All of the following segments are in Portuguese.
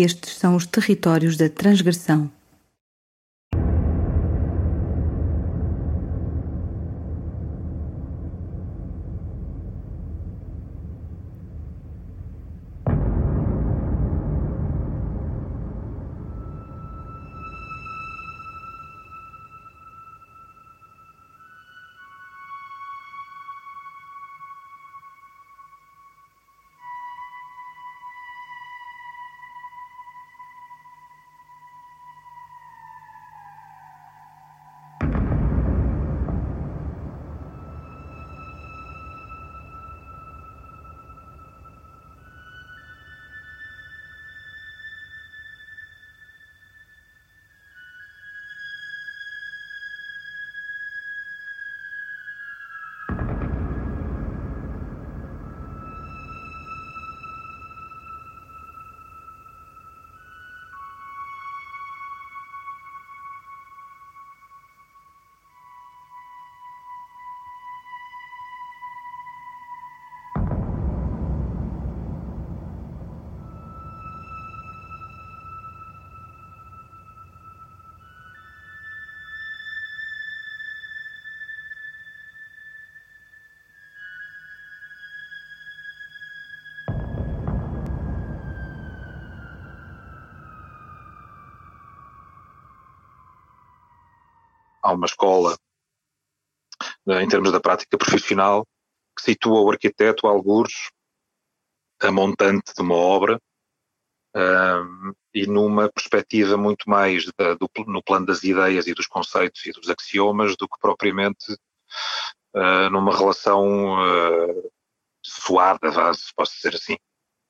Estes são os territórios da transgressão. Há uma escola, eh, em termos da prática profissional, que situa o arquiteto, algures, a montante de uma obra, um, e numa perspectiva muito mais da, do, no plano das ideias e dos conceitos e dos axiomas do que propriamente uh, numa relação uh, suada, se posso dizer assim,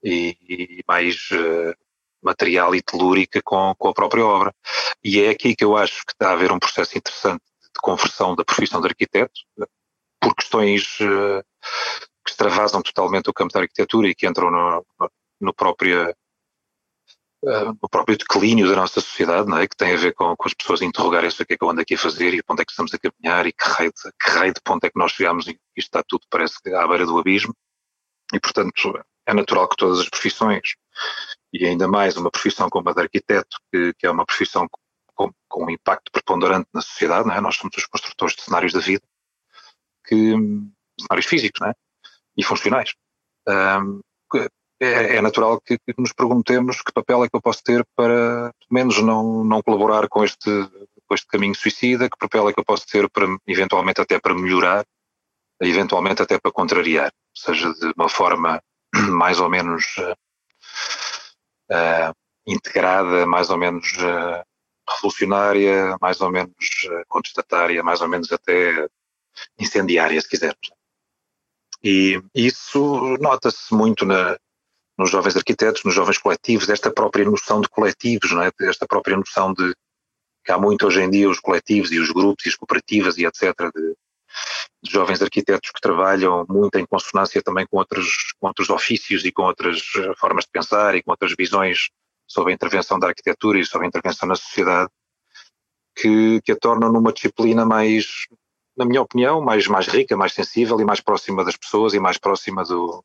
e, e mais uh, material e telúrica com, com a própria obra. E é aqui que eu acho que está a haver um processo interessante de conversão da profissão de arquiteto, por questões uh, que extravasam totalmente o campo da arquitetura e que entram no, no próprio Uh, no próprio declínio da nossa sociedade, não é? que tem a ver com, com as pessoas interrogarem-se o que é que eu ando aqui a fazer e onde é que estamos a caminhar e que raio de, que raio de ponto é que nós chegamos e isto está tudo parece que à beira do abismo e portanto é natural que todas as profissões e ainda mais uma profissão como a de arquiteto, que, que é uma profissão com, com, um impacto preponderante na sociedade, é? nós somos os construtores de cenários da vida, que, cenários físicos é? e funcionais. Um, é, é, natural que, que, nos perguntemos que papel é que eu posso ter para, pelo menos, não, não colaborar com este, com este caminho suicida, que papel é que eu posso ter para, eventualmente, até para melhorar, eventualmente até para contrariar, seja de uma forma mais ou menos uh, integrada, mais ou menos uh, revolucionária, mais ou menos contestatária, mais ou menos até incendiária, se quisermos. E isso nota-se muito na, nos jovens arquitetos, nos jovens coletivos, esta própria noção de coletivos, não é? esta própria noção de que há muito hoje em dia os coletivos e os grupos e as cooperativas e etc. de, de jovens arquitetos que trabalham muito em consonância também com outros, com outros ofícios e com outras eh, formas de pensar e com outras visões sobre a intervenção da arquitetura e sobre a intervenção na sociedade, que, que a tornam numa disciplina mais, na minha opinião, mais, mais rica, mais sensível e mais próxima das pessoas e mais próxima do.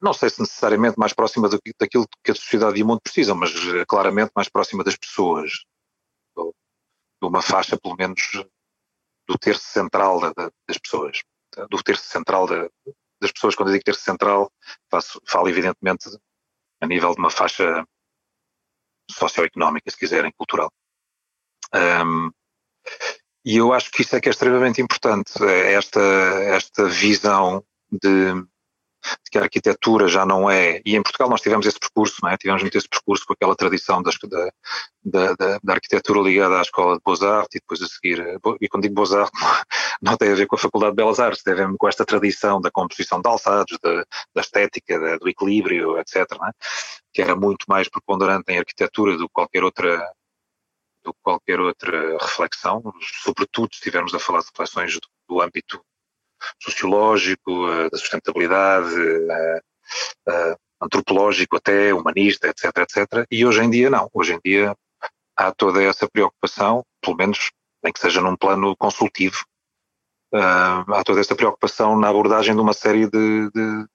Não sei se necessariamente mais próxima do, daquilo que a sociedade e o mundo precisam, mas eh, claramente mais próxima das pessoas, de uma faixa, pelo menos, do terço central da, da, das pessoas, do terço central da, das pessoas. Quando eu digo terço central, faço, falo evidentemente a nível de uma faixa socioeconómica, se quiserem, cultural. Um, e eu acho que isso é que é extremamente importante, é esta, esta visão de de que a arquitetura já não é, e em Portugal nós tivemos esse percurso, não é? tivemos muito esse percurso com aquela tradição das, da, da, da, da, arquitetura ligada à escola de Beaux-Arts e depois a seguir, e quando digo Beaux-Arts não tem a ver com a Faculdade de Belas Artes, tem a ver com esta tradição da composição de alçados, da, da estética, do equilíbrio, etc., é? que era muito mais preponderante em arquitetura do que qualquer outra do que qualquer outra reflexão, sobretudo se estivermos a falar de reflexões do, do âmbito sociológico, eh, da sustentabilidade, eh, eh, antropológico até, humanista, etc, etc. E hoje em dia não. Hoje em dia há toda essa preocupação, pelo menos nem que seja num plano consultivo, há toda essa preocupação na abordagem de uma série de, de,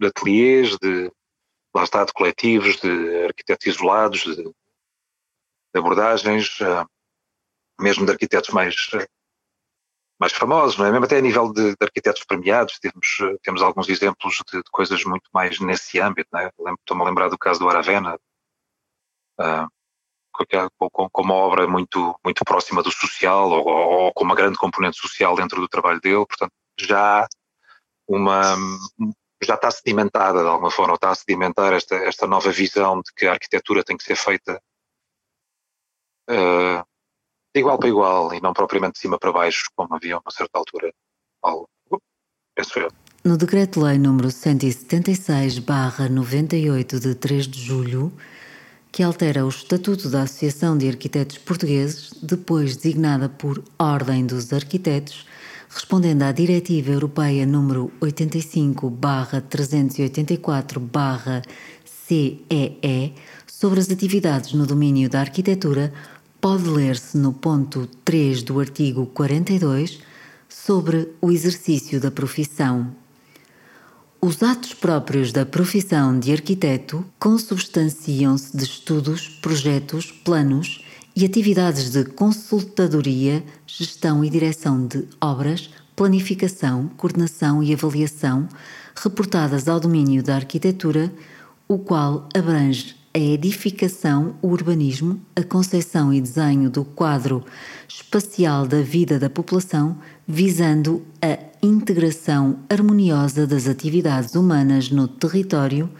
de ateliês, de, lá está, de coletivos, de arquitetos isolados, de, de abordagens, mesmo de arquitetos mais mais famosos, não é? Mesmo até a nível de, de arquitetos premiados, temos, temos alguns exemplos de, de, coisas muito mais nesse âmbito, não é? Estou-me a lembrar do caso do Aravena, uh, com, com, uma obra muito, muito próxima do social, ou, ou, com uma grande componente social dentro do trabalho dele, portanto, já uma já está sedimentada de alguma forma, ou está a sedimentar esta, esta nova visão de que a arquitetura tem que ser feita uh, de igual para igual e não propriamente de cima para baixo, como havia uma certa altura, algo, penso eu. No Decreto-Lei número 176-98 de 3 de julho, que altera o Estatuto da Associação de Arquitetos Portugueses, depois designada por Ordem dos Arquitetos, respondendo à Diretiva Europeia número 85-384-CEE sobre as atividades no domínio da arquitetura, pode ler-se no ponto 3 do artigo 42 sobre o exercício da profissão. Os atos próprios da profissão de arquiteto consubstanciam-se de estudos, projetos, planos e atividades de consultadoria, gestão e direção de obras, planificação, coordenação e avaliação reportadas ao domínio da arquitetura, o qual abrange a edificação, o urbanismo, a concepção e desenho do quadro espacial da vida da população, visando a integração harmoniosa das atividades humanas no território,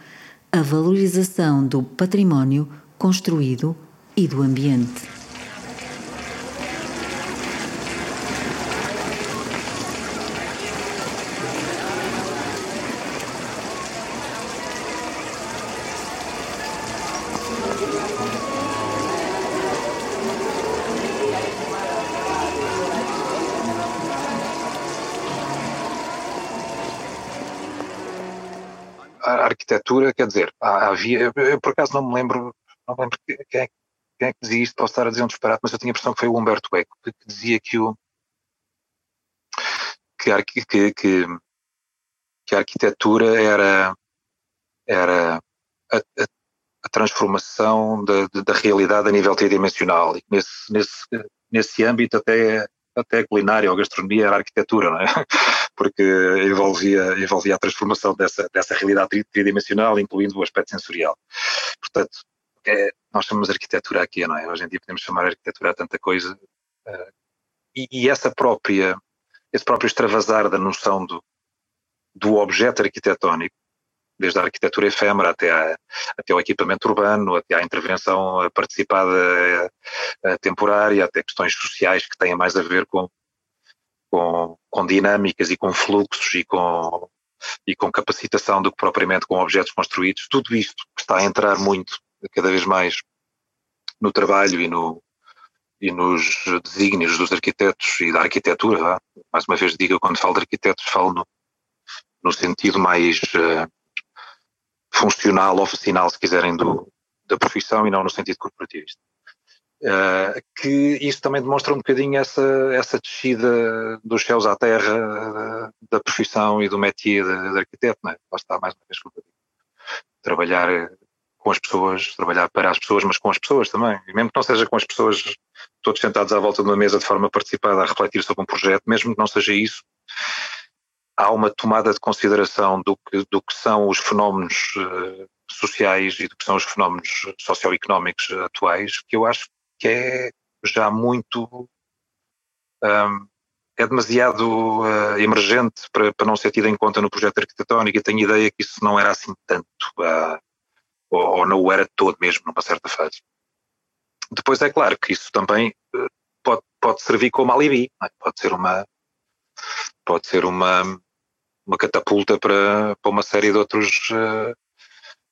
a valorização do património construído e do ambiente. Arquitetura, quer dizer, havia, eu por acaso não me lembro, não me lembro quem é, quem é que dizia isto, posso estar a dizer um disparate, mas eu tinha a impressão que foi o Humberto Eco, que, dizia que o que que, que, que a arquitetura era, era a, a, a transformação da, da, realidade a nível tridimensional. E nesse, nesse, nesse âmbito até até a culinária ou a gastronomia era a arquitetura, não é? Porque envolvia, envolvia a transformação dessa, dessa realidade tridimensional, incluindo o aspecto sensorial. Portanto, é, nós chamamos arquitetura aqui, não é? Hoje em dia podemos chamar arquitetura a tanta coisa. Uh, e, e, essa própria, esse próprio extravasar da noção do, do objeto arquitetónico desde a arquitetura efêmera até, a, até o equipamento urbano, até à intervenção participada a, a temporária, até questões sociais que têm mais a ver com, com, com dinâmicas e com fluxos e com, e com capacitação do que propriamente com objetos construídos. Tudo isto está a entrar muito, cada vez mais, no trabalho e, no, e nos desígnios dos arquitetos e da arquitetura. Mais uma vez digo, quando falo de arquitetos, falo no, no sentido mais uh, funcional, oficinal, se quiserem, do, da profissão e não no sentido corporativista. Uh, que isso também demonstra um bocadinho essa, essa descida dos céus à terra uh, da profissão e do métier de, de arquiteto, né? lá está mais uma vez. Trabalhar com as pessoas, trabalhar para as pessoas, mas com as pessoas também. E mesmo que não seja com as pessoas todos sentados à volta de uma mesa de forma participada a refletir sobre um projeto, mesmo que não seja isso, há uma tomada de consideração do que, do que são os fenómenos uh, sociais e do que são os fenómenos socioeconómicos atuais, que eu acho que é já muito. Um, é demasiado uh, emergente para, para não ser tido em conta no projeto arquitetónico e tenho ideia que isso não era assim tanto, uh, ou, ou, não o era todo mesmo, numa certa fase. Depois é claro que isso também pode, pode servir como alibi, é? pode ser uma pode ser uma uma catapulta para, para uma série de outros, uh,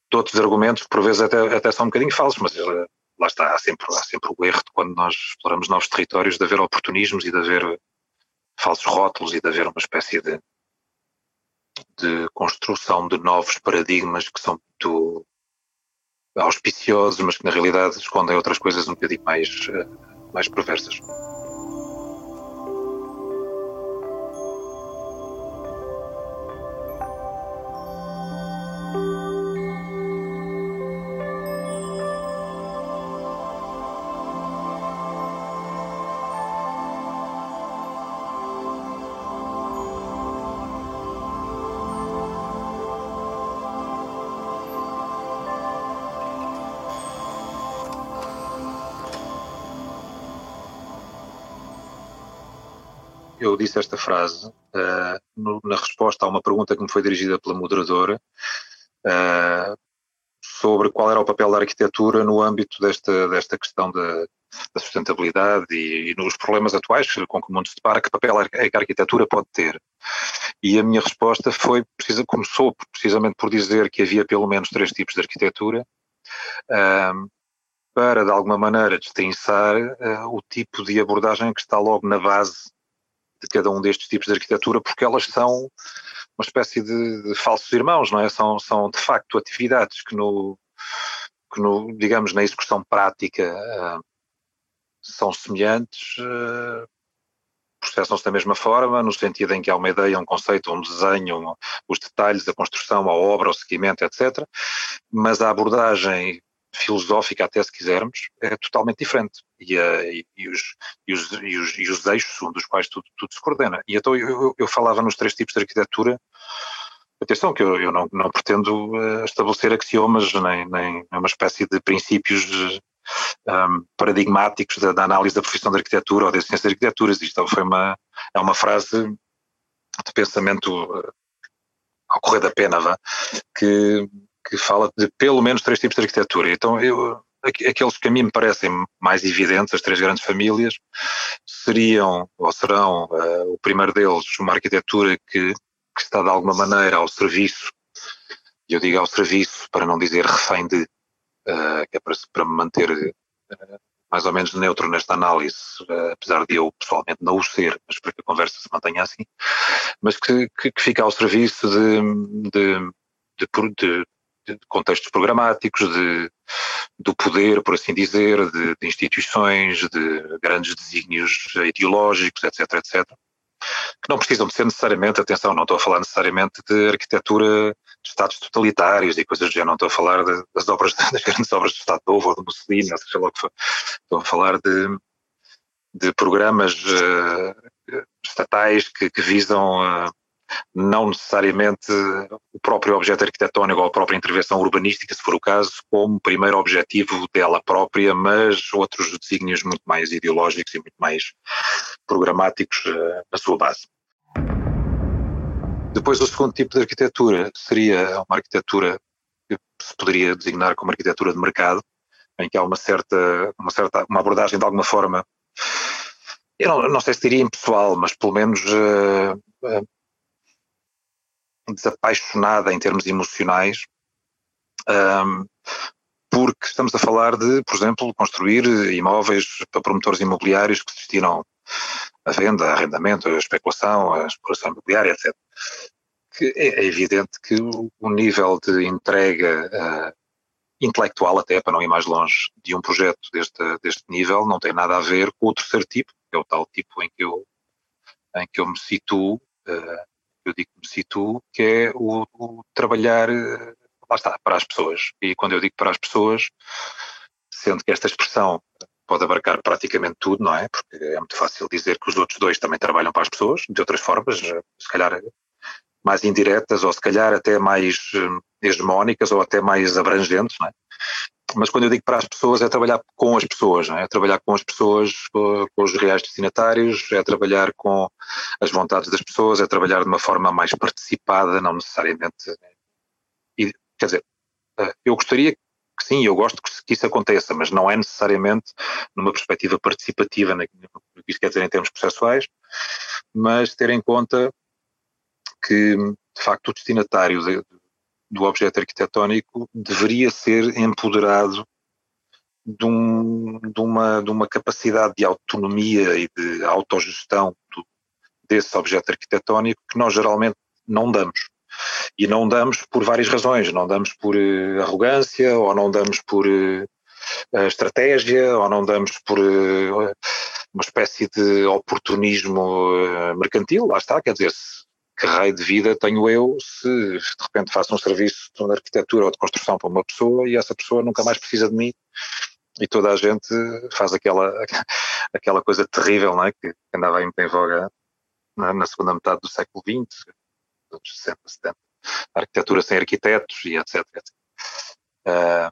de outros argumentos, que por vezes até, até são um bocadinho falsos, mas uh, lá está, há sempre, há sempre o erro de quando nós exploramos novos territórios de haver oportunismos e de haver falsos rótulos e de haver uma espécie de, de construção de novos paradigmas que são muito auspiciosos, mas que na realidade escondem outras coisas um bocadinho mais, uh, mais perversas. Disse esta frase uh, no, na resposta a uma pergunta que me foi dirigida pela moderadora uh, sobre qual era o papel da arquitetura no âmbito desta, desta questão da, da sustentabilidade e, e, nos problemas atuais com que o mundo se depara, que papel é que a arquitetura pode ter. E a minha resposta foi, precisa, começou precisamente por dizer que havia pelo menos três tipos de arquitetura, uh, para de alguma maneira destrinçar o tipo de abordagem que está logo na base de cada um destes tipos de arquitetura, porque elas são uma espécie de, de, falsos irmãos, não é? São, são de facto atividades que no, que no digamos, na execução prática uh, são semelhantes, uh, processam-se da mesma forma, no sentido em que há uma ideia, um conceito, um desenho, os detalhes, a construção, a obra, o seguimento, etc. Mas a abordagem filosófica, até se quisermos, é totalmente diferente. E, uh, e, e, os, e, os, os, os eixos um dos quais tudo, tudo se coordena. E então eu, eu, falava nos três tipos de arquitetura. Atenção, que eu, eu não, não pretendo uh, estabelecer axiomas, nem, nem uma espécie de princípios um, ehm, paradigmáticos da, da, análise da profissão de arquitetura ou da ciência de arquiteturas. Isto foi uma, é uma frase de pensamento uh, ao correr da pena, vá, que que fala de pelo menos três tipos de arquitetura. Então, eu, aqueles que a mim me parecem mais evidentes, as três grandes famílias, seriam, ou serão, uh, o primeiro deles, uma arquitetura que, que, está de alguma maneira ao serviço, e eu digo ao serviço para não dizer refém de, uh, que é para, para me manter uh, mais ou menos neutro nesta análise, apesar de eu pessoalmente não o ser, mas para que a conversa se mantenha assim, mas que, que, que fica ao serviço de, de, de, de de contextos programáticos, de, do poder, por assim dizer, de, de, instituições, de grandes desígnios ideológicos, etc, etc, que não precisam de ser necessariamente, atenção, não estou a falar necessariamente de arquitetura de Estados totalitários e coisas do género, não estou a falar de, das obras, das grandes obras do Estado Novo ou do Mussolini, ou seja lá o que for, estou a falar de, de programas uh, estatais que, que visam uh, não necessariamente o próprio objeto arquitetónico ou a própria intervenção urbanística, se for o caso, como primeiro objetivo dela própria, mas outros desígnios muito mais ideológicos e muito mais programáticos uh, na sua base. Depois, o segundo tipo de arquitetura seria uma arquitetura que se poderia designar como arquitetura de mercado, em que há uma certa, uma certa uma abordagem de alguma forma, eu não, não sei se diria impessoal, mas pelo menos uh, uh, desapaixonada em termos emocionais, um, porque estamos a falar de, por exemplo, construir imóveis para promotores imobiliários que se destinam à venda, a arrendamento, à especulação, à exploração imobiliária, etc. Que é, é evidente que o nível de entrega uh, intelectual, até para não ir mais longe, de um projeto deste, deste nível não tem nada a ver com o terceiro tipo, que é o tal tipo em que eu, em que eu me situo, uh, eu digo que me situo, que é o, o, trabalhar, eh, lá está, para as pessoas. E quando eu digo para as pessoas, sendo que esta expressão pode abarcar praticamente tudo, não é? Porque é muito fácil dizer que os outros dois também trabalham para as pessoas, de outras formas, eh, se calhar mais indiretas ou se calhar até mais eh, hegemónicas ou até mais abrangentes, não é? Mas quando eu digo para as pessoas é trabalhar com as pessoas, é? é? trabalhar com as pessoas, com, os reais destinatários, é trabalhar com as vontades das pessoas, é trabalhar de uma forma mais participada, não necessariamente. E, quer dizer, eh, eu gostaria que sim, eu gosto que, isso aconteça, mas não é necessariamente numa perspectiva participativa, o que isso quer dizer em termos processuais, mas ter em conta que, de facto, o destinatário do objeto arquitetónico deveria ser empoderado de, um, de, uma, de uma capacidade de autonomia e de autogestão do, desse objeto arquitetónico que nós geralmente não damos. E não damos por várias razões. Não damos por uh, arrogância, ou não damos por uh, estratégia, ou não damos por uh, uma espécie de oportunismo mercantil. Lá está, quer dizer, se que raio de vida tenho eu se de repente faço um serviço de arquitetura ou de construção para uma pessoa e essa pessoa nunca mais precisa de mim e toda a gente faz aquela, aquela coisa terrível não é? que andava em, em voga na, na, segunda metade do século XX, dos 60, 70, a arquitetura sem arquitetos e etc. etc. Uh,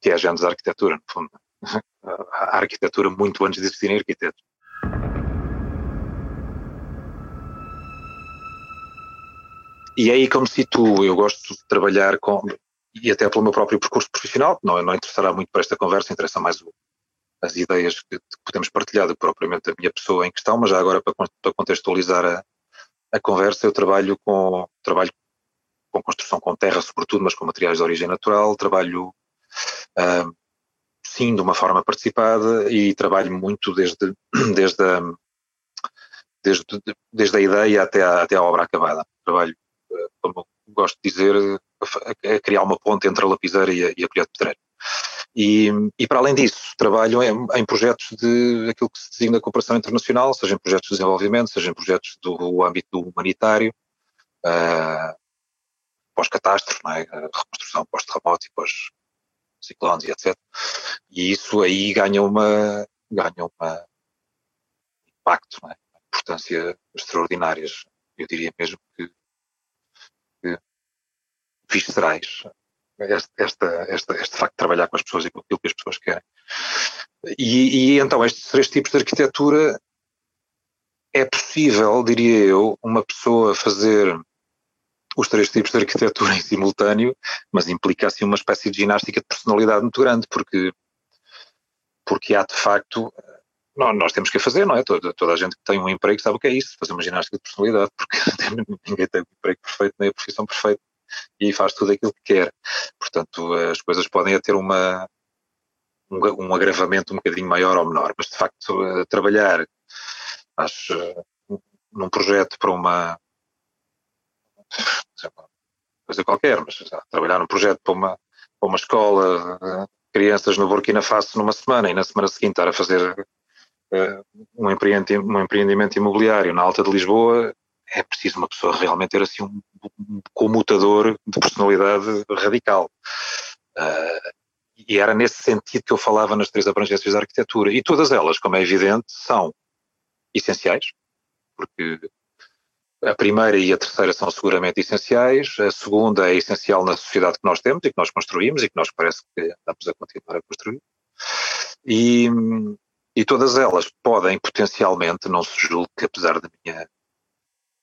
que é a gênese da arquitetura, no fundo. É? A, arquitetura, muito antes de existirem arquitetos. E é aí que eu me situo. Eu gosto de trabalhar com, e até pelo meu próprio percurso profissional, não, não interessará muito para esta conversa, interessa mais o, as ideias que, podemos partilhar do que propriamente a minha pessoa em questão, mas já agora para, para contextualizar a, a conversa, eu trabalho com, trabalho com construção com terra, sobretudo, mas com materiais de origem natural, trabalho uh, sim de uma forma participada e trabalho muito desde, desde, a, desde, desde a ideia até a, até a obra acabada. Trabalho, como gosto de dizer, a, criar uma ponte entre a lapiseira e a, e a colher de pedreiro. E, e, para além disso, trabalho em, em, projetos de aquilo que se designa cooperação internacional, seja em projetos de desenvolvimento, seja em projetos do âmbito humanitário, uh, pós-catástrofe, é? reconstrução pós-terremoto e pós-ciclones e etc. E isso aí ganha uma, ganha uma impacto, é? importância extraordinárias. Eu diria mesmo que viscerais este, este facto de trabalhar com as pessoas e com aquilo que as pessoas querem. E, e então, estes três tipos de arquitetura é possível, diria eu, uma pessoa fazer os três tipos de arquitetura em simultâneo, mas implica assim uma espécie de ginástica de personalidade muito grande, porque, porque há de facto, nós, temos que a fazer, não é? Toda, toda a gente que tem um emprego sabe o que é isso, fazer uma ginástica de personalidade, porque ninguém tem um emprego perfeito nem a profissão perfeita e faz tudo aquilo que quer. Portanto, as coisas podem ter uma, um, um agravamento um bocadinho maior ou menor, mas de facto eh, trabalhar acho, num projeto para uma coisa qualquer, mas trabalhar num projeto para uma, para uma escola, eh, crianças no Burkina Faso numa semana e na semana seguinte estar a fazer um, empreendimento, um empreendimento imobiliário na Alta de Lisboa, é preciso uma pessoa realmente ter assim um, comutador de personalidade radical. Uh, e era nesse sentido que eu falava nas três abrangências da arquitetura. E todas elas, como é evidente, são essenciais, porque a primeira e a terceira são seguramente essenciais, a segunda é essencial na sociedade que nós temos e que nós construímos e que nós parece que andamos a continuar a construir. E, e todas elas podem potencialmente, não se julgue que apesar da minha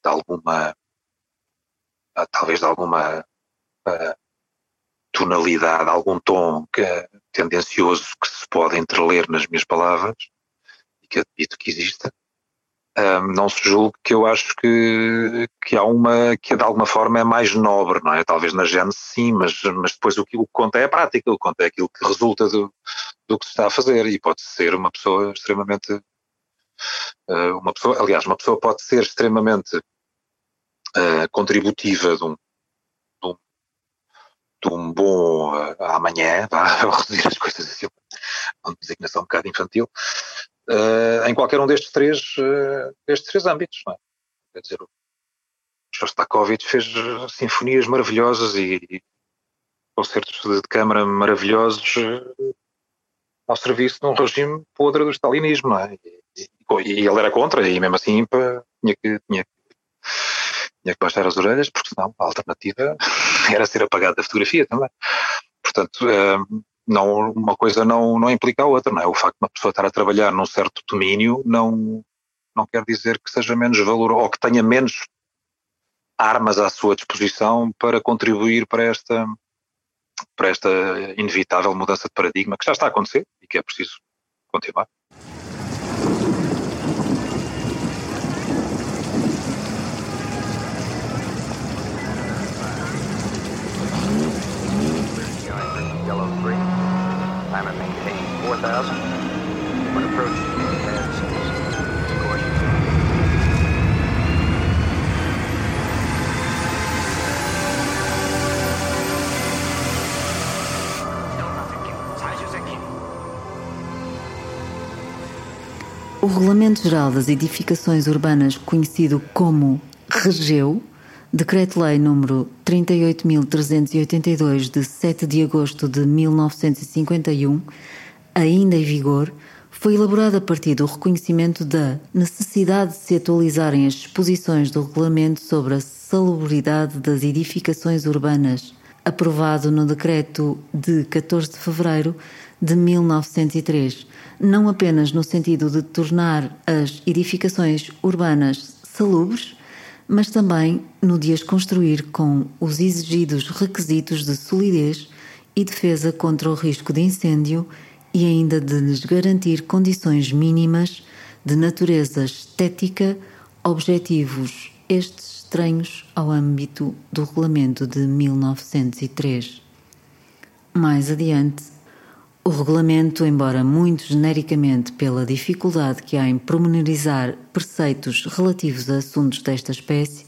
de alguma, ah, talvez de alguma uh, tonalidade, algum tom que, tendencioso que se pode entreler nas minhas palavras, e que admito que exista, um, ah, não se julgue que eu acho que, que há uma que de alguma forma é mais nobre, não é? Talvez na gênese sim, mas, mas depois o que, o que conta é a prática, o que conta é aquilo que resulta do, do que se está a fazer e pode ser uma pessoa extremamente uh, uma pessoa, aliás, uma pessoa pode ser extremamente uh, contributiva de um, de um, de um bom uh, amanhã, vá reduzir as coisas assim, uma designação um bocado infantil, uh, em qualquer um destes três, destes três âmbitos. É? Quer dizer, o Shostakovich fez sinfonias maravilhosas e, e concertos de câmara maravilhosos ao serviço de um regime podre do stalinismo, é? E, e, e, ele era contra, e mesmo assim pá, tinha que, tinha que tinha que baixar as orelhas, porque senão a alternativa era ser apagado da fotografia também. Portanto, eh, não, uma coisa não, não implica a outra, não é? O facto de uma pessoa estar a trabalhar num certo domínio não, não quer dizer que seja menos valor ou que tenha menos armas à sua disposição para contribuir para esta, para esta inevitável mudança de paradigma que já está a acontecer e que é preciso continuar. When approaching O Regulamento Geral das Edificações Urbanas, conhecido como REGEU, Decreto-Lei número 38.382 de 7 de agosto de 1951, ainda em vigor, foi elaborado a partir do reconhecimento da necessidade de se atualizarem as disposições do Regulamento sobre a salubridade das edificações urbanas, aprovado no Decreto de 14 de fevereiro de 1903, não apenas no sentido de tornar as edificações urbanas salubres, mas também no de as construir com os exigidos requisitos de solidez e defesa contra o risco de incêndio e ainda de lhes garantir condições mínimas de natureza estética, objetivos estes estranhos ao âmbito do regulamento de 1903. Mais adiante, o regulamento, embora muito genericamente pela dificuldade que há em promenorizar preceitos relativos a assuntos desta espécie,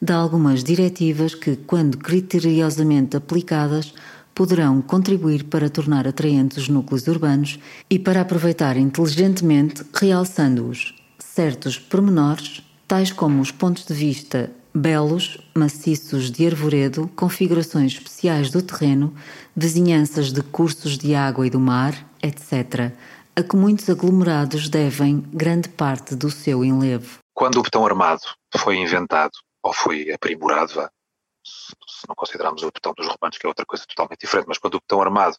dá algumas diretivas que, quando criteriosamente aplicadas, poderão contribuir para tornar atraentes os núcleos urbanos e para aproveitar inteligentemente, realçando-os certos pormenores, tais como os pontos de vista belos, maciços de arvoredo, configurações especiais do terreno, vizinhanças de cursos de água e do mar, etc., a que muitos aglomerados devem grande parte do seu enlevo. Quando o botão armado foi inventado, ou foi aprimorado, se não considerarmos o botão dos romanos, que é outra coisa totalmente diferente, mas quando o botão armado,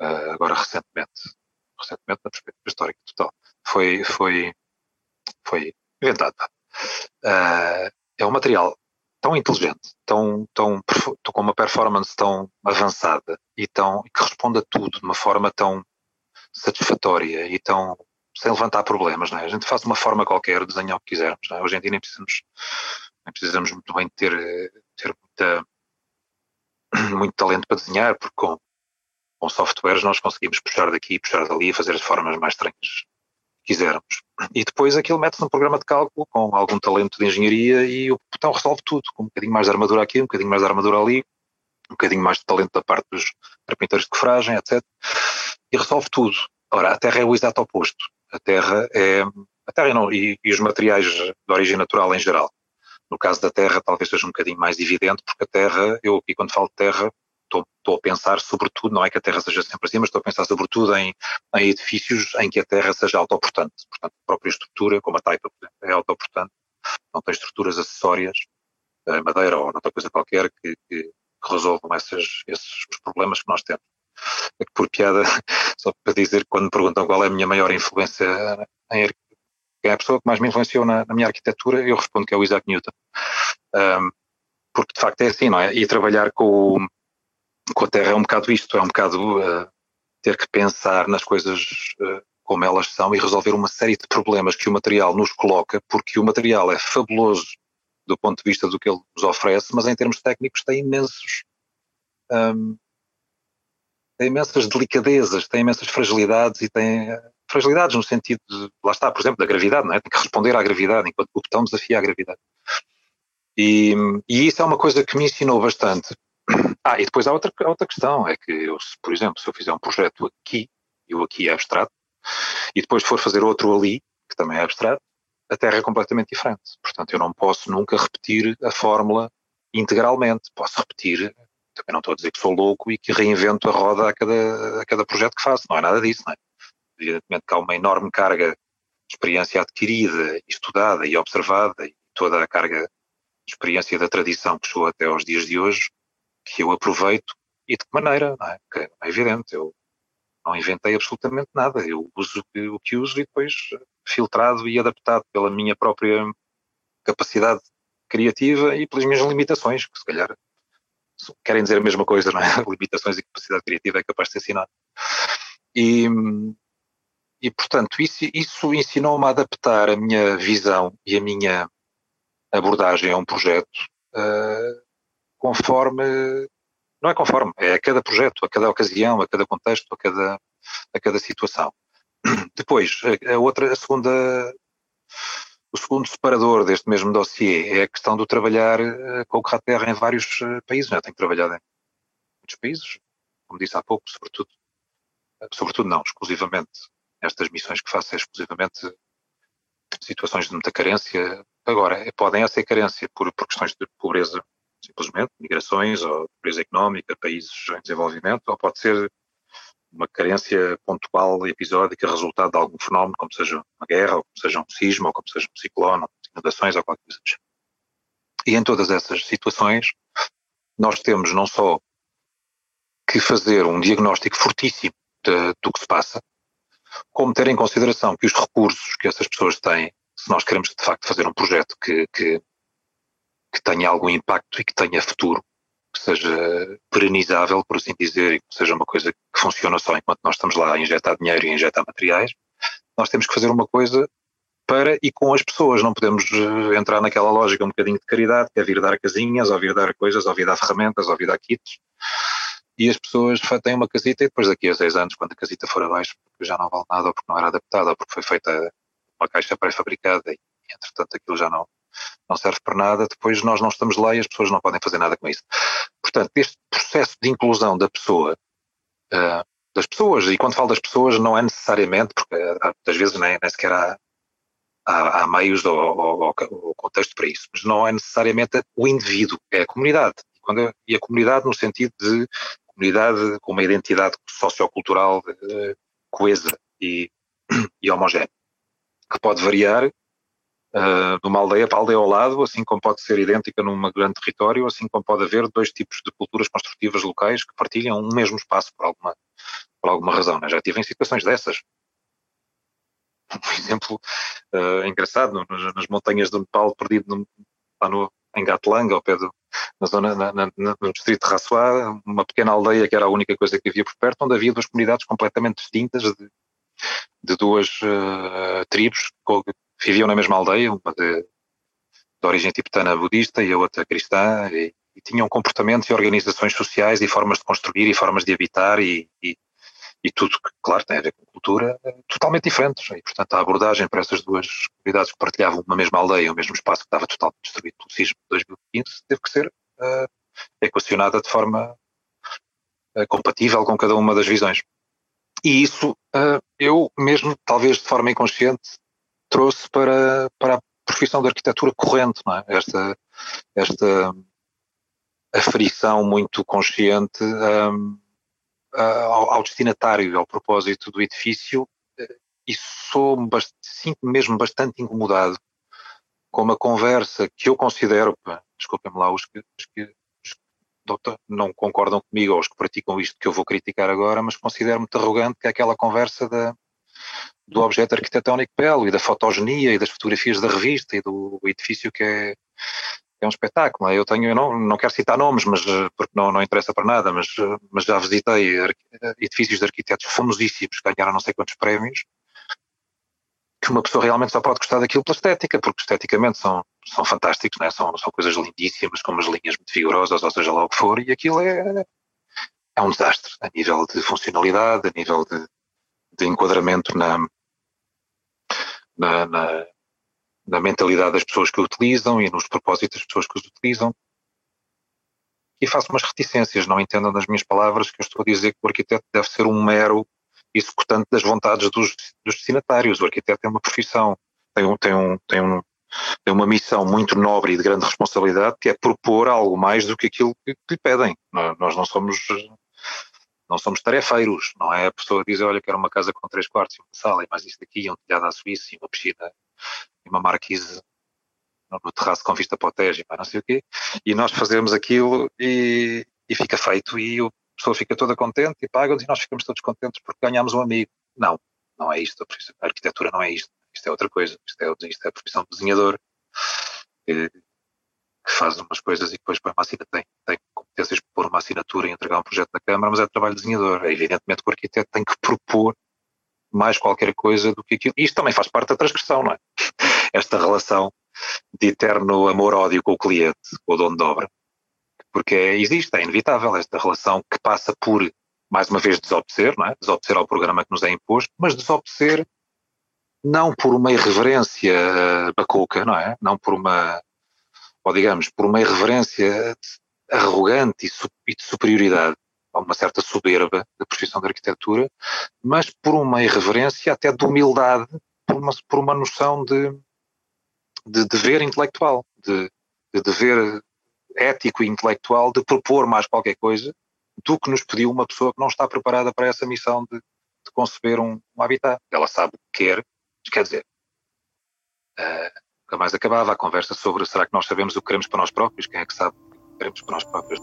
ah, agora recentemente, recentemente na perspectiva histórica total, foi, foi, foi inventado, ah, é um material tão inteligente, tão, tão, com uma performance tão avançada e tão, que responde a tudo de uma forma tão satisfatória e tão sem levantar problemas, não é? A gente faz de uma forma qualquer, desenhar o que quisermos, é? Hoje em dia nem precisamos, nem precisamos muito bem ter, ter muita, muito talento para desenhar, porque com, com softwares nós conseguimos puxar daqui, puxar dali e fazer as formas mais estranhas quisermos. E depois aquilo mete-se num programa de cálculo com algum talento de engenharia e o botão resolve tudo, com um bocadinho mais de armadura aqui, um bocadinho mais de armadura ali, um bocadinho mais de talento da parte dos carpinteiros de cofragem, etc. E resolve tudo. Ora, a Terra é o exato oposto. A Terra é. A Terra não, e, e os materiais de origem natural em geral. No caso da Terra, talvez seja um bocadinho mais evidente, porque a Terra, eu aqui quando falo de Terra, estou, estou, a pensar sobretudo, não é que a Terra seja sempre assim, mas estou a pensar sobretudo em, em edifícios em que a Terra seja autoportante. Portanto, a própria estrutura, como a taipa, é autoportante, não tem estruturas acessórias, madeira ou outra coisa qualquer, que, que, que resolvam esses, esses problemas que nós temos. É por piada, só para dizer, quando me perguntam qual é a minha maior influência em quem é a pessoa que mais me influenciou na, na minha arquitetura, eu respondo que é o Isaac Newton. Um, porque de facto é assim, não é? E trabalhar com, com a Terra é um bocado isto, é um bocado uh, ter que pensar nas coisas uh, como elas são e resolver uma série de problemas que o material nos coloca, porque o material é fabuloso do ponto de vista do que ele nos oferece, mas em termos técnicos tem imensos um, tem imensas delicadezas, tem imensas fragilidades e tem uh, fragilidades no sentido de, lá está, por exemplo, da gravidade, não é? Tem que responder à gravidade, enquanto o botão desafia a gravidade. E, e isso é uma coisa que me ensinou bastante, ah, e depois há outra, outra questão, é que eu, por exemplo, se eu fizer um projeto aqui, e o aqui é abstrato, e depois for fazer outro ali, que também é abstrato, a Terra é completamente diferente. Portanto, eu não posso nunca repetir a fórmula integralmente. Posso repetir, também não estou a dizer que sou louco e que reinvento a roda a cada, a cada projeto que faço, não é nada disso, não é? Evidentemente que há uma enorme carga de experiência adquirida, estudada e observada, e toda a carga de experiência da tradição que chegou até aos dias de hoje, que eu aproveito e de que maneira, não é? Que é evidente, eu não inventei absolutamente nada, eu uso o que, o que uso e depois filtrado e adaptado pela minha própria capacidade criativa e pelas minhas limitações, que se calhar querem dizer a mesma coisa, não é? Limitações e capacidade criativa é capaz de ser ensinado. E, e portanto, isso, isso ensinou-me a adaptar a minha visão e a minha abordagem a um projeto uh, conforme, não é conforme, é a cada projeto, a cada ocasião, a cada contexto, a cada, a cada situação. Depois, a, outra, a segunda, o segundo separador deste mesmo dossiê é a questão do trabalhar uh, com o Terra em vários uh, países. Né? Tenho trabalhado em muitos países, como disse há pouco, sobretudo, uh, sobretudo não, exclusivamente, estas missões que faço é exclusivamente situações de muita carência. Agora, podem ser carência por, por questões de pobreza simplesmente, migrações ou pobreza económica, países em desenvolvimento, ou pode ser uma carência pontual e episódica resultado de algum fenómeno, como seja uma guerra, ou como seja um sismo, ou como seja um ciclone, ou inundações, ou qualquer coisa. E em todas essas situações, nós temos não só que fazer um diagnóstico fortíssimo de, do que se passa, como ter em consideração que os recursos que essas pessoas têm, se nós queremos de facto fazer um projeto que, que que tenha algum impacto e que tenha futuro, que seja perenizável, por assim dizer, e que seja uma coisa que funciona só enquanto nós estamos lá a injetar dinheiro e a injetar materiais, nós temos que fazer uma coisa para e com as pessoas. Não podemos eh, entrar naquela lógica um bocadinho de caridade, que é vir dar casinhas, ou vir dar coisas, ou vir dar ferramentas, ou vir dar kits. E as pessoas têm uma casita e depois daqui a seis anos, quando a casita for abaixo, porque já não vale nada, ou porque não era adaptada, ou porque foi feita uma caixa pré-fabricada e, entretanto, aquilo já não, não serve para nada, depois nós não estamos lá e as pessoas não podem fazer nada com isso. Portanto, este processo de inclusão da pessoa, uh, das pessoas, e quando falo das pessoas não é necessariamente, porque às vezes nem, nem sequer há, há, há meios ou, ou, ou, contexto para isso, mas não é necessariamente o indivíduo, é a comunidade. Quando, e a comunidade no sentido de comunidade com uma identidade sociocultural uh, coesa e, e homogénea, que pode variar uh, de uma aldeia para a aldeia ao lado, assim como pode ser idêntica num grande território, assim como pode haver dois tipos de culturas construtivas locais que partilham um mesmo espaço por alguma, por alguma razão. Né? Já tive em situações dessas. Um exemplo uh, engraçado, no, nas montanhas do Nepal, perdido no, lá no, em Gatlanga, ao pé do, na zona, na, na, no distrito de Rassuá, uma pequena aldeia que era a única coisa que havia por perto, onde havia duas comunidades completamente distintas de, de duas uh, tribos viviam na mesma aldeia, uma de, de origem tibetana budista e a outra cristã, e, e, tinham comportamentos e organizações sociais e formas de construir e formas de habitar e, e, e tudo que, claro, tem a ver com cultura, totalmente diferentes. E, portanto, a abordagem para essas duas comunidades que partilhavam uma mesma aldeia, o mesmo espaço que estava totalmente destruído pelo sismo de 2015, teve que ser uh, equacionada de forma uh, compatível com cada uma das visões. E isso uh, eu mesmo, talvez de forma inconsciente, trouxe para, para a profissão de arquitetura corrente, não é? Esta, esta aferição muito consciente um, ao, ao, destinatário, ao propósito do edifício, eh, e sou sinto-me mesmo bastante incomodado com uma conversa que eu considero, desculpem-me lá, os que, os que não concordam comigo ou os que praticam isto que eu vou criticar agora, mas considero muito arrogante que é aquela conversa da, do objeto arquitetónico belo e da fotogenia e das fotografias da revista e do edifício que é, é um espetáculo. É? Eu tenho, eu não, não quero citar nomes, mas porque não, não interessa para nada, mas, mas já visitei edifícios de arquitetos famosíssimos que ganharam não sei quantos prémios, que uma pessoa realmente só pode gostar daquilo pela estética, porque esteticamente são, são fantásticos, né? são, são coisas lindíssimas, com umas linhas muito vigorosas, ou seja lá o que for, e aquilo é, é um desastre a nível de funcionalidade, a nível de, de enquadramento na, na, na, na, mentalidade das pessoas que o utilizam e nos propósitos das pessoas que os utilizam. E faço umas reticências, não entendam das minhas palavras que eu estou a dizer que o arquiteto deve ser um mero executante das vontades dos, dos destinatários. O arquiteto é uma profissão, tem, um, tem, um, tem, um, tem uma missão muito nobre e de grande responsabilidade, que é propor algo mais do que aquilo que, que lhe pedem. Nós não somos não somos tarefeiros, não é a pessoa dizer, olha, quero uma casa com três quartos e uma sala e mais isto aqui, um telhado à Suíça e uma piscina e uma marquise no terraço com vista para o Tejo não sei o quê, e nós fazemos aquilo e, e fica feito e a pessoa fica toda contente e paga-nos e nós ficamos todos contentes porque ganhamos um amigo. Não, não é isto, a arquitetura não é isto, isto é outra coisa, isto é, isto é a profissão de desenhador que faz umas coisas e depois põe uma assinatura, tem, tem competências para pôr uma assinatura e entregar um projeto na Câmara, mas é trabalho de desenhador. É evidentemente que o arquiteto tem que propor mais qualquer coisa do que aquilo. Isto também faz parte da transgressão, não é? Esta relação de eterno amor-ódio com o cliente, com o dono de obra. Porque existe, é inevitável esta relação que passa por, mais uma vez, desobedecer, não é? Desobedecer ao programa que nos é imposto, mas desobedecer não por uma irreverência bacuca, não é? Não por uma ou digamos, por uma irreverência arrogante e de superioridade, uma certa soberba da profissão de arquitetura, mas por uma irreverência até de humildade, por uma, por uma noção de, de dever intelectual, de, de dever ético e intelectual de propor mais qualquer coisa do que nos pediu uma pessoa que não está preparada para essa missão de, de conceber um, um habitat. Ela sabe o que quer, quer dizer, uh, nunca mais acabava a conversa sobre será que nós sabemos o que queremos para nós próprios, quem é que sabe o que queremos para nós próprios.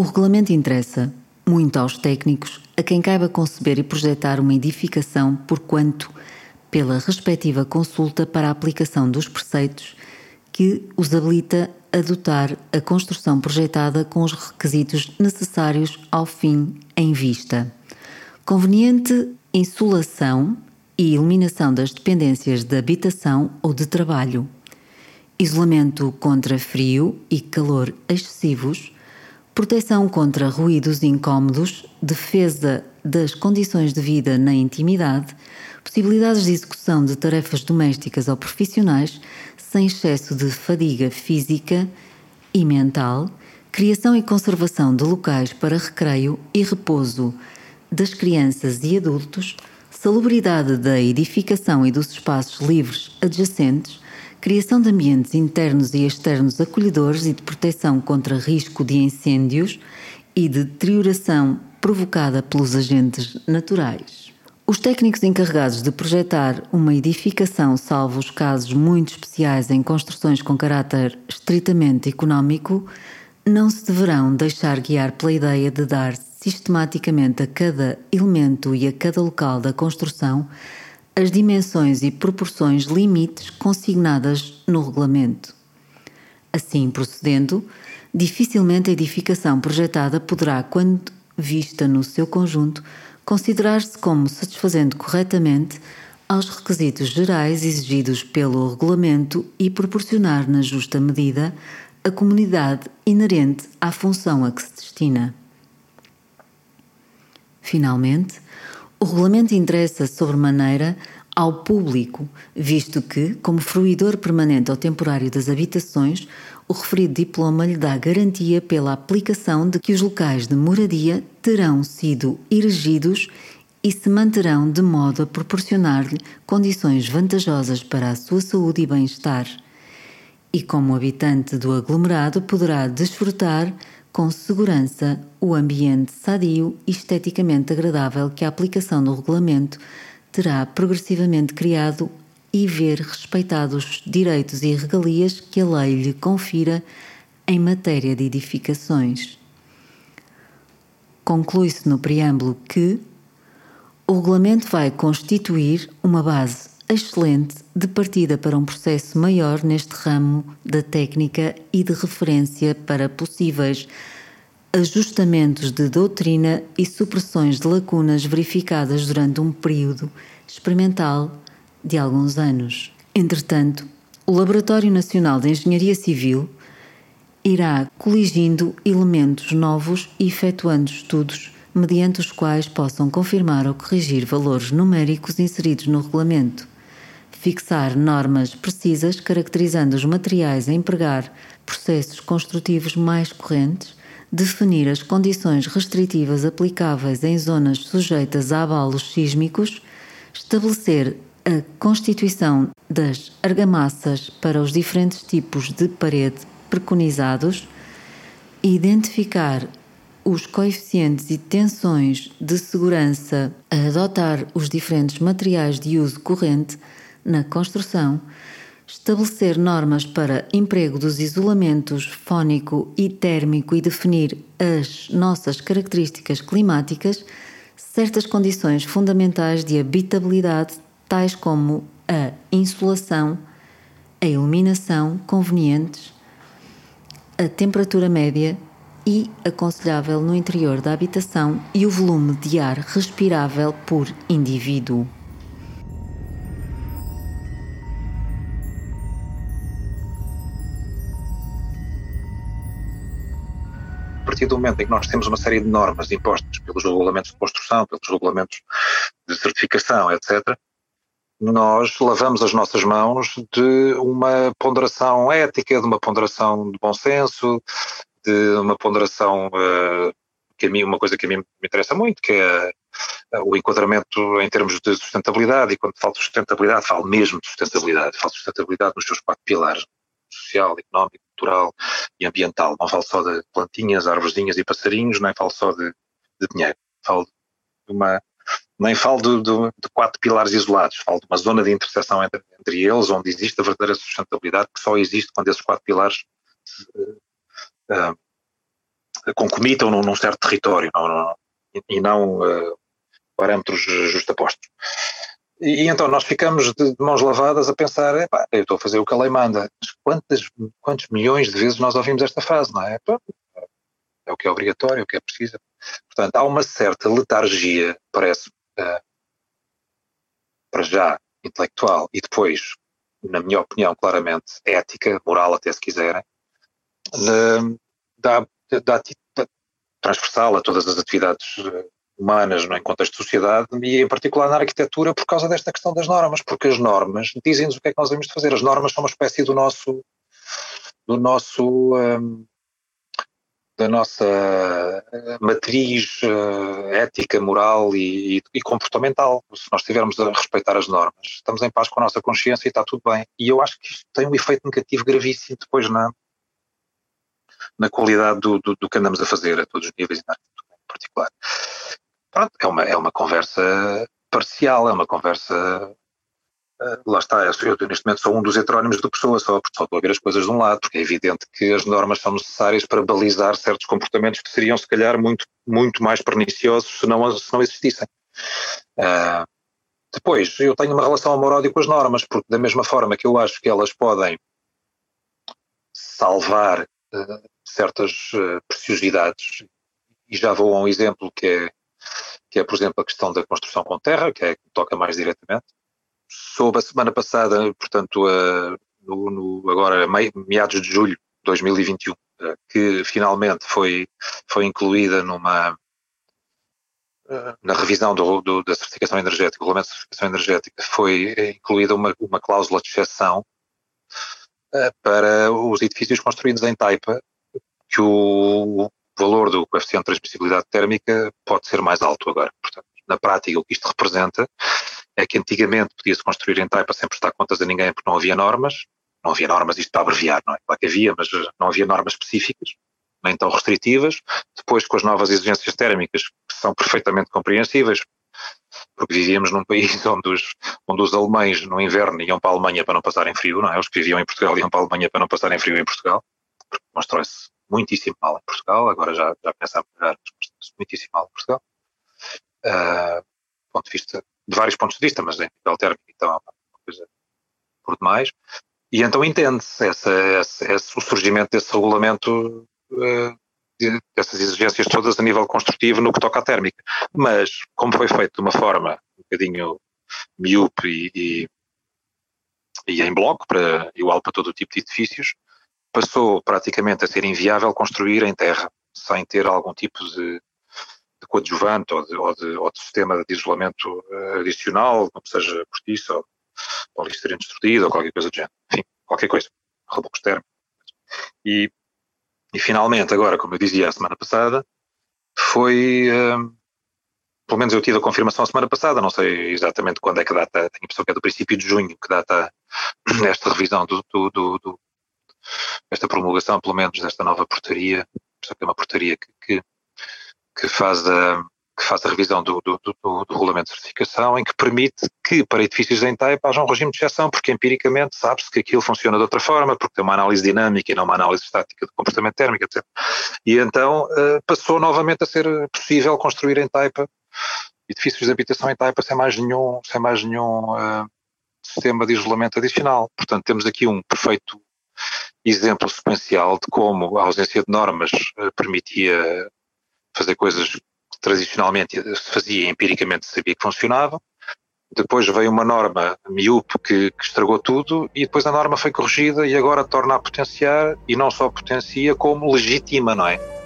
O regulamento interessa muito aos técnicos, a quem caiba conceber e projetar uma edificação, porquanto pela respectiva consulta para a aplicação dos preceitos que os habilita a adotar a construção projetada com os requisitos necessários ao fim em vista. Conveniente insolação e eliminação das dependências de habitação ou de trabalho. Isolamento contra frio e calor excessivos, proteção contra ruídos incômodos, defesa das condições de vida na intimidade, possibilidades de execução de tarefas domésticas ou profissionais sem excesso de fadiga física e mental, criação e conservação de locais para recreio e repouso das crianças e adultos, salubridade da edificação e dos espaços livres adjacentes, criação de ambientes internos e externos acolhedores e de proteção contra risco de incêndios e de deterioração provocada pelos agentes naturais. Os técnicos encarregados de projetar uma edificação, salvo os casos muito especiais em construções com caráter estritamente económico, não se deverão deixar guiar pela ideia de dar sistematicamente a cada elemento e a cada local da construção as dimensões e proporções limites consignadas no regulamento. Assim procedendo, dificilmente a edificação projetada poderá, quando vista no seu conjunto, considerar-se como satisfazendo corretamente aos requisitos gerais exigidos pelo regulamento e proporcionar na justa medida a comunidade inerente à função a que se destina. Finalmente, o regulamento interessa sobremaneira ao público, visto que, como fruidor permanente ou temporário das habitações, o referido diploma lhe dá garantia pela aplicação de que os locais de moradia terão sido erigidos e se manterão de modo a proporcionar-lhe condições vantajosas para a sua saúde e bem-estar. E como habitante do aglomerado poderá desfrutar com segurança o ambiente sadio e esteticamente agradável que a aplicação do regulamento terá progressivamente criado e ver respeitados os direitos e regalias que a lei lhe confira em matéria de edificações. Conclui-se no preâmbulo que o regulamento vai constituir uma base excelente de partida para um processo maior neste ramo da técnica e de referência para possíveis ajustamentos de doutrina e supressões de lacunas verificadas durante um período experimental de alguns anos. Entretanto, o Laboratório Nacional de Engenharia Civil irá coligindo elementos novos e efetuando estudos mediante os quais possam confirmar ou corrigir valores numéricos inseridos no regulamento, fixar normas precisas caracterizando os materiais a empregar processos construtivos mais correntes, definir as condições restritivas aplicáveis em zonas sujeitas a abalos sísmicos, estabelecer a constituição das argamassas para os diferentes tipos de parede preconizados, identificar os coeficientes e tensões de segurança a adotar os diferentes materiais de uso corrente na construção, estabelecer normas para emprego dos isolamentos fónico e térmico e definir as nossas características climáticas, certas condições fundamentais de habitabilidade tais como a insolação, a iluminação convenientes, a temperatura média e aconselhável no interior da habitação e o volume de ar respirável por indivíduo. Partir do momento em que nós temos uma série de normas impostas pelos regulamentos de construção, pelos regulamentos de certificação, etc., nós lavamos as nossas mãos de uma ponderação ética, de uma ponderação de bom senso, de uma ponderação uh, que a mim, uma coisa que a mim me interessa muito, que é uh, o enquadramento em termos de sustentabilidade, e quando falo de sustentabilidade, falo mesmo de sustentabilidade, falo de sustentabilidade nos seus quatro pilares, social, económico, cultural e ambiental. Não falo só de plantinhas, árvorezinhas e passarinhos, nem falo só de, de dinheiro. Falo de uma nem falo de, de, de, quatro pilares isolados, falo de uma zona de interseção entre, entre, eles, onde existe a verdadeira sustentabilidade, que só existe quando esses quatro pilares uh, uh, concomitam num, num certo território não, não, e não uh, parâmetros justapostos. E, e, então nós ficamos de, mãos lavadas a pensar, eu estou a fazer o que a lei manda. Mas quantas, quantos milhões de vezes nós ouvimos esta frase, não é? É o que é obrigatório, é o que é preciso. Portanto, há uma certa letargia, parece, uh, para já, intelectual e depois, na minha opinião, claramente ética, moral até se quiserem, da, da, da transversal a todas as atividades eh, humanas no é, em contexto de sociedade e em particular na arquitetura por causa desta questão das normas, porque as normas dizem-nos o que é que nós devemos fazer. As normas são uma espécie do nosso do nosso um, da nossa eh, matriz uh, ética, moral e, e, e, comportamental. Se nós estivermos a respeitar as normas, estamos em paz com a nossa consciência e está tudo bem. E eu acho que isto tem um efeito negativo gravíssimo depois na, na qualidade do, do, do que andamos a fazer a todos os níveis e na arquitetura em particular. Pronto, é uma, é uma conversa parcial, é uma conversa Uh, lá está, eu, neste momento sou um dos heterónimos do Pessoa, só, só estou a ver as coisas de um lado, porque é evidente que as normas são necessárias para balizar certos comportamentos que seriam, se calhar, muito, muito mais perniciosos se não, se não existissem. Uh, depois, eu tenho uma relação amor-ódio com as normas, porque da mesma forma que eu acho que elas podem salvar uh, certas preciosidades, e já vou a um exemplo que é, que é, por exemplo, a questão da construção com terra, que é que toca mais diretamente, soube a semana passada, portanto, no, no, agora meados de julho de 2021, uh, que finalmente foi, foi incluída numa na revisão do, do, da certificação energética, o regulamento de certificação energética, foi incluída uma, uma cláusula de exceção para os edifícios construídos em Taipa, que o valor do coeficiente de transmissibilidade térmica pode ser mais alto agora. Portanto, na prática, o que isto representa é que antigamente podia-se construir em taipa sem prestar contas a ninguém porque não havia normas, não havia normas, isto para abreviar, não é? Claro que havia, mas não havia normas específicas, nem tão restritivas. Depois, com as novas exigências térmicas, que são perfeitamente compreensíveis, porque vivíamos num país onde os, onde os alemães no inverno iam para a Alemanha para não passarem frio, não é? Os que viviam em Portugal iam para a Alemanha para não passarem frio em Portugal, porque constrói-se muitíssimo mal em Portugal, agora já, já começa a mas constrói-se muitíssimo mal em Portugal. Uh, ponto de vista de vários pontos de vista, mas em nível térmico então é uma coisa por demais. E então entende-se o surgimento desse regulamento, uh, dessas exigências todas a nível construtivo no que toca à térmica. Mas, como foi feito de uma forma um bocadinho miúpe e, e, e em bloco, para, igual para todo o tipo de edifícios, passou praticamente a ser inviável construir em terra, sem ter algum tipo de de coadjuvante ou de, ou, de, ou de sistema de isolamento eh, adicional, como seja cortiça ou poliestireno destruído ou qualquer coisa do género. Enfim, qualquer coisa. Rebocos térmicos. E, e finalmente, agora, como eu dizia a semana passada, foi. Um, pelo menos eu tive a confirmação a semana passada, não sei exatamente quando é que data, tenho a impressão que é do princípio de junho que data esta revisão do, do, do, do esta promulgação, pelo menos, desta nova portaria, que é uma portaria que, que que faz a, que faz a revisão do, do, do, do, regulamento de certificação, em que permite que para edifícios em TAIP haja um regime de exceção, porque empiricamente sabe-se que aquilo funciona de outra forma, porque tem uma análise dinâmica e não uma análise estática de comportamento térmico, etc. E então uh, passou novamente a ser possível construir em Taipa edifícios de habitação em Taipa sem mais nenhum, sem mais nenhum uh, sistema de isolamento adicional. Portanto, temos aqui um perfeito exemplo sequencial de como a ausência de normas uh, permitia fazer coisas que tradicionalmente se fazia empiricamente sabia que funcionavam. Depois veio uma norma miúpe que, que, estragou tudo e depois a norma foi corrigida e agora torna a potenciar e não só potencia como legitima, não é?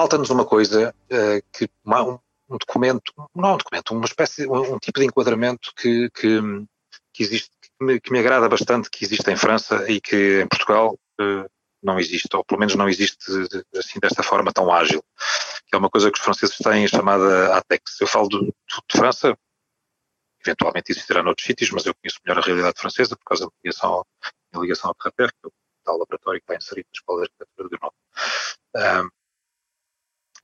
Falta-nos uma coisa uh, que um, um, documento, não um documento, uma espécie, um, um tipo de enquadramento que, que, que existe, que me, que me, agrada bastante, que existe em França e que em Portugal uh, não existe, ou pelo menos não existe assim desta forma tão ágil, que é uma coisa que os franceses têm chamada ATEX. Eu falo de, de França, eventualmente existirá noutros sítios, mas eu conheço melhor a realidade francesa por causa da ligação, da ligação ao Carter, que é o tal laboratório que está inserido na Escola de Arquitetura do Norte. Um,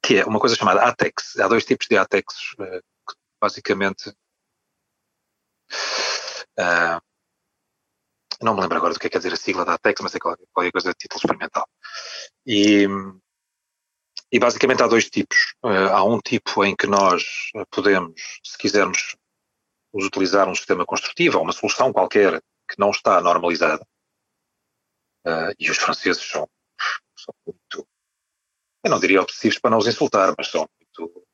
que é uma coisa chamada ATEX. Há dois tipos de ATEX, uh, que basicamente uh, não me lembro agora do que é que quer dizer a sigla da ATEX, mas é qualquer, coisa de título experimental. E, e basicamente há dois tipos. Uh, há um tipo em que nós podemos, se quisermos, utilizar um sistema construtivo ou uma solução qualquer que não está normalizada. Uh, e os franceses são, são muito, eu não diria obsessivos para não os insultar, mas são muito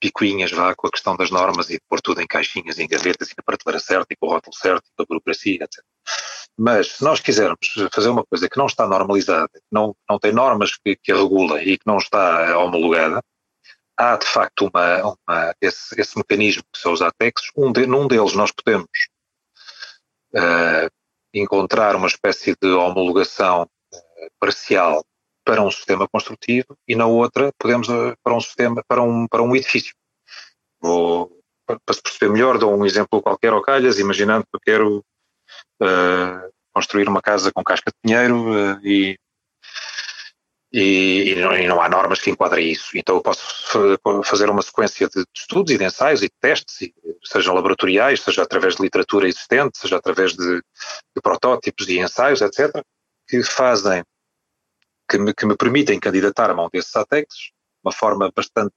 picuinhas vá com a questão das normas e de pôr tudo em caixinhas, em gavetas e na prateleira certa e com o rótulo certo e com a burocracia, etc. Mas se nós quisermos fazer uma coisa que não está normalizada, que não, não tem normas que, que a regula e que não está homologada, há de facto uma, uma esse, esse, mecanismo que são os ATEX, um de, num deles nós podemos uh, encontrar uma espécie de homologação uh, parcial para um sistema construtivo e na outra podemos uh, para um sistema para um para um edifício. Vou, para se perceber melhor, dou um exemplo qualquer ao calhas, imaginando que eu quero construir uma casa com casca de pinheiro e e, e, não, há normas que enquadrem isso. Então eu posso fazer uma sequência de estudos e de ensaios e de testes, sejam laboratoriais, seja através de literatura existente, seja através de, de protótipos e ensaios, etc., que fazem, que me, que me permitem candidatar-me a um desses ATEX, uma forma bastante,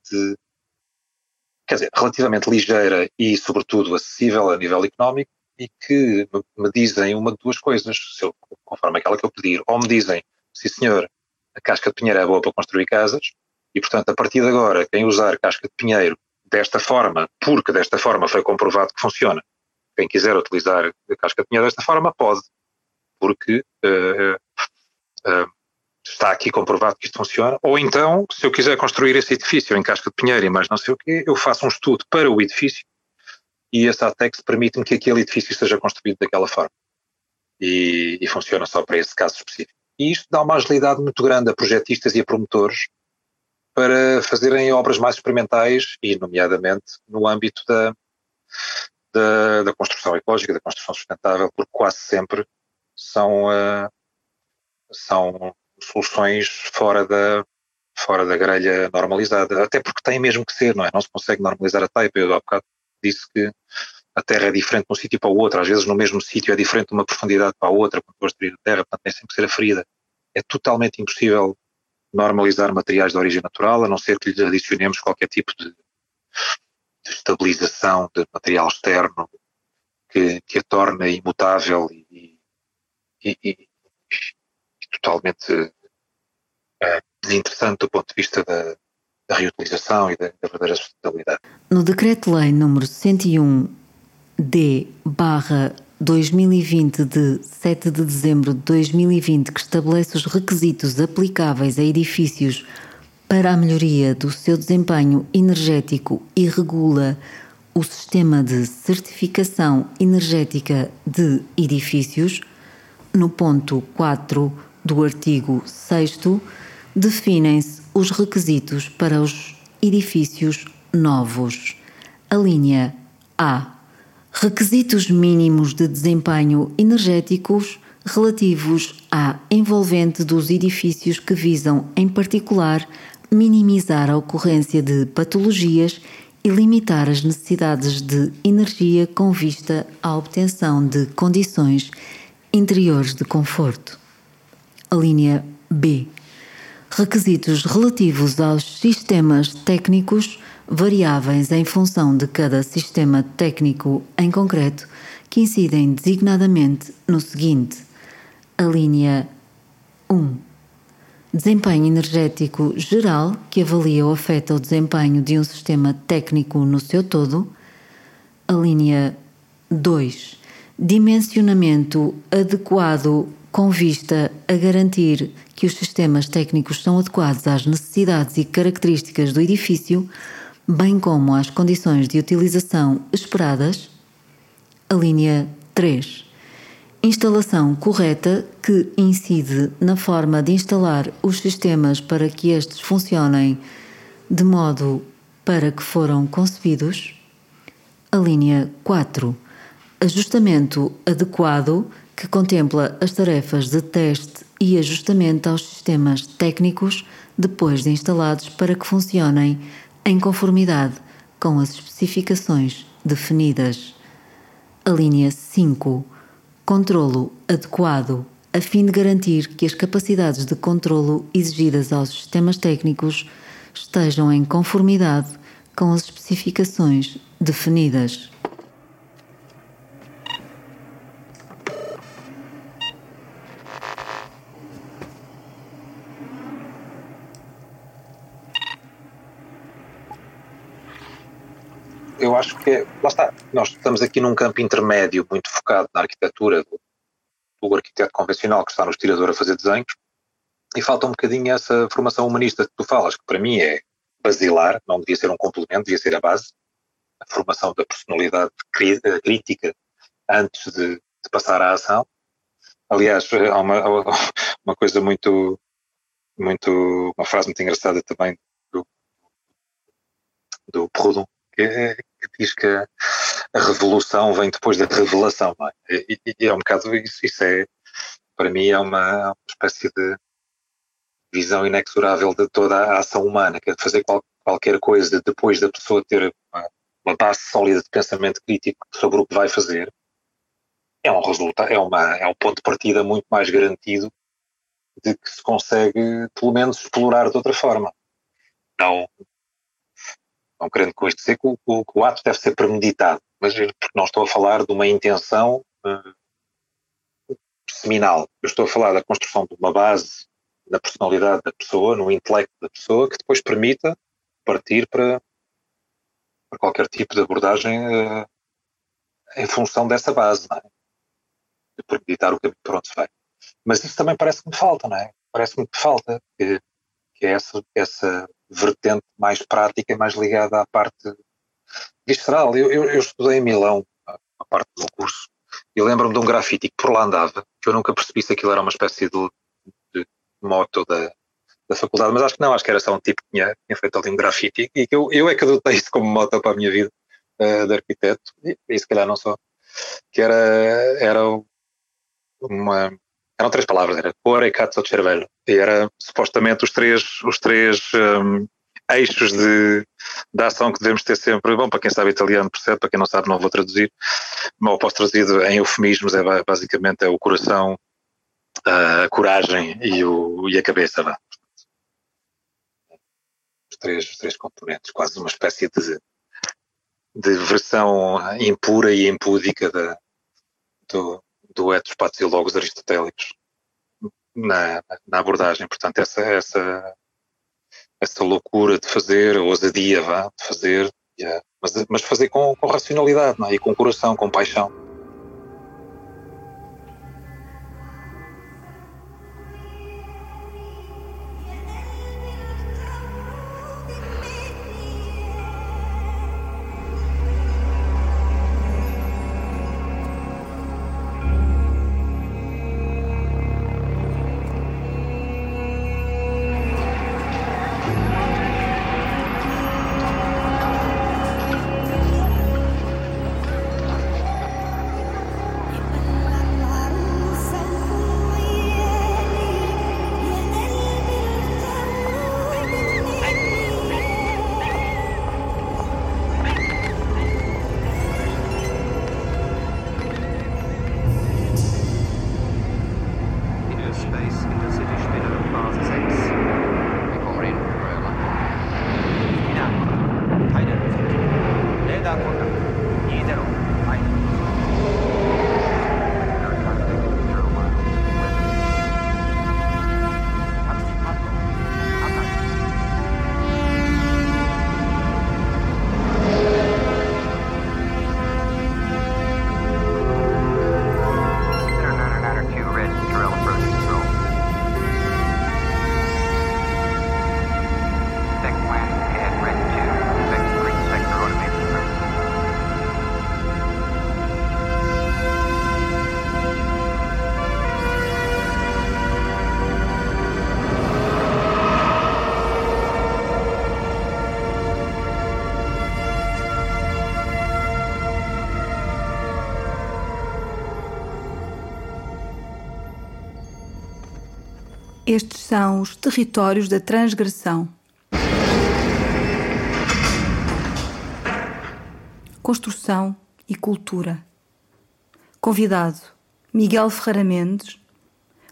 quer dizer, relativamente ligeira e, sobretudo, acessível a nível económico, e que me, dizem uma de duas coisas, eu, conforme aquela que eu pedir, ou me dizem, sim senhor, a casca de pinheiro é boa para construir casas e, portanto, a partir de agora, quem usar casca de pinheiro desta forma, porque desta forma foi comprovado que funciona, quem quiser utilizar a casca de pinheiro desta forma, pode, porque uh, uh, está aqui comprovado que isto funciona. Ou então, se eu quiser construir esse edifício em casca de pinheiro e mais não sei o quê, eu faço um estudo para o edifício e esse ATEX permite-me que aquele edifício seja construído daquela forma. E, e funciona só para esse caso específico. E isto dá uma agilidade muito grande a projetistas e a promotores para fazerem obras mais experimentais e, nomeadamente, no âmbito da, da, da construção ecológica, da construção sustentável, porque quase sempre são, uh, são soluções fora da, fora da grelha normalizada, até porque tem mesmo que ser, não é? Não se consegue normalizar a taipa. Eu há bocado disse que a terra é diferente de um sítio para o outro, às vezes no mesmo sítio é diferente de uma profundidade para a outra, quando construir a terra, portanto tem sempre que ser aferida. É totalmente impossível normalizar materiais de origem natural, a não ser que lhes adicionemos qualquer tipo de, de estabilização de material externo que, que a torne imutável e, e, e totalmente uh, desinteressante do ponto de vista da, da reutilização e da, da verdadeira sustentabilidade. No Decreto-Lei número 101 D barra 2020 de 7 de dezembro de 2020 que estabelece os requisitos aplicáveis a edifícios para a melhoria do seu desempenho energético e regula o sistema de certificação energética de edifícios, no ponto 4 do artigo 6 definem-se os requisitos para os edifícios novos. A linha A requisitos mínimos de desempenho energéticos relativos à envolvente dos edifícios que visam, em particular, minimizar a ocorrência de patologias e limitar as necessidades de energia com vista à obtenção de condições interiores de conforto. A linha B. Requisitos relativos aos sistemas técnicos variáveis em função de cada sistema técnico em concreto, que incidem designadamente no seguinte: a linha 1. Desempenho energético geral, que avalia ou afeta o desempenho de um sistema técnico no seu todo. A linha 2. Dimensionamento adequado com vista a garantir que os sistemas técnicos são adequados às necessidades e características do edifício, bem como às condições de utilização esperadas. A linha 3. Instalação correta que incide na forma de instalar os sistemas para que estes funcionem de modo para que foram concebidos. A linha 4. Ajustamento adequado que contempla as tarefas de teste e ajustamento aos sistemas técnicos depois de instalados para que funcionem em conformidade com as especificações definidas. A linha 5. Controlo adequado a fim de garantir que as capacidades de controlo exigidas aos sistemas técnicos estejam em conformidade com as especificações definidas. Eu acho que, lá está, nós estamos aqui num campo intermédio muito focado na arquitetura do, do arquiteto convencional que está no estirador a fazer desenhos e falta um bocadinho essa formação humanista que tu falas, que para mim é basilar, não devia ser um complemento, devia ser a base, a formação da personalidade crítica antes de, de passar à ação. Aliás, há uma, uma coisa muito, muito, uma frase muito engraçada também do, do Proudhon, que, que diz que a, revolução vem depois da revelação. É? E, e, é um bocado isso, isso é, para mim, é uma, uma espécie de visão inexorável de toda a ação humana, que é fazer qual, qualquer coisa depois da pessoa ter uma, uma, base sólida de pensamento crítico sobre o que vai fazer, é um resultado, é, uma, é um ponto de partida muito mais garantido de que se consegue, pelo menos, explorar de outra forma. Não, não querendo com isto dizer que o, o, o, ato deve ser premeditado, mas porque não estou a falar de uma intenção uh, seminal. Eu estou a falar da construção de uma base na personalidade da pessoa, no intelecto da pessoa, que depois permita partir para, para qualquer tipo de abordagem uh, em função dessa base, não é? de premeditar o caminho para onde se vai. Mas isso também parece que me falta, não é? Parece-me que falta, que, que é essa, essa vertente mais prática e mais ligada à parte visceral. Eu, eu, eu estudei em Milão, a, parte do meu curso, e lembro-me de um grafite que por lá andava, que eu nunca percebi se aquilo era uma espécie de, de moto da, da faculdade, mas acho que não, acho que era só um tipo que tinha, tinha feito ali um grafite e que eu, eu é que adotei isso como moto para a minha vida uh, de arquiteto, e, e se calhar não só, que era, era uma, eram três palavras, era Core, Cazzo, Cervello, e era supostamente os três, os três um, eixos de, de ação que devemos ter sempre. Bom, para quem sabe italiano percebe, para quem não sabe não vou traduzir, mal posso traduzir em eufemismos, é basicamente é o coração, a coragem e, o, e a cabeça. Lá. Os três, os três componentes, quase uma espécie de, de versão impura e impúdica da, do, do patos e logos aristotélicos na, na abordagem. Portanto, essa, essa, essa loucura de fazer, a ousadia vá, de fazer, yeah, mas, mas fazer com, com racionalidade não é? e com coração, com paixão. São os territórios da transgressão. Construção e cultura. Convidado: Miguel Ferreira Mendes.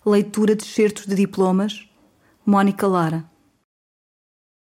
Leitura de certos de diplomas: Mónica Lara.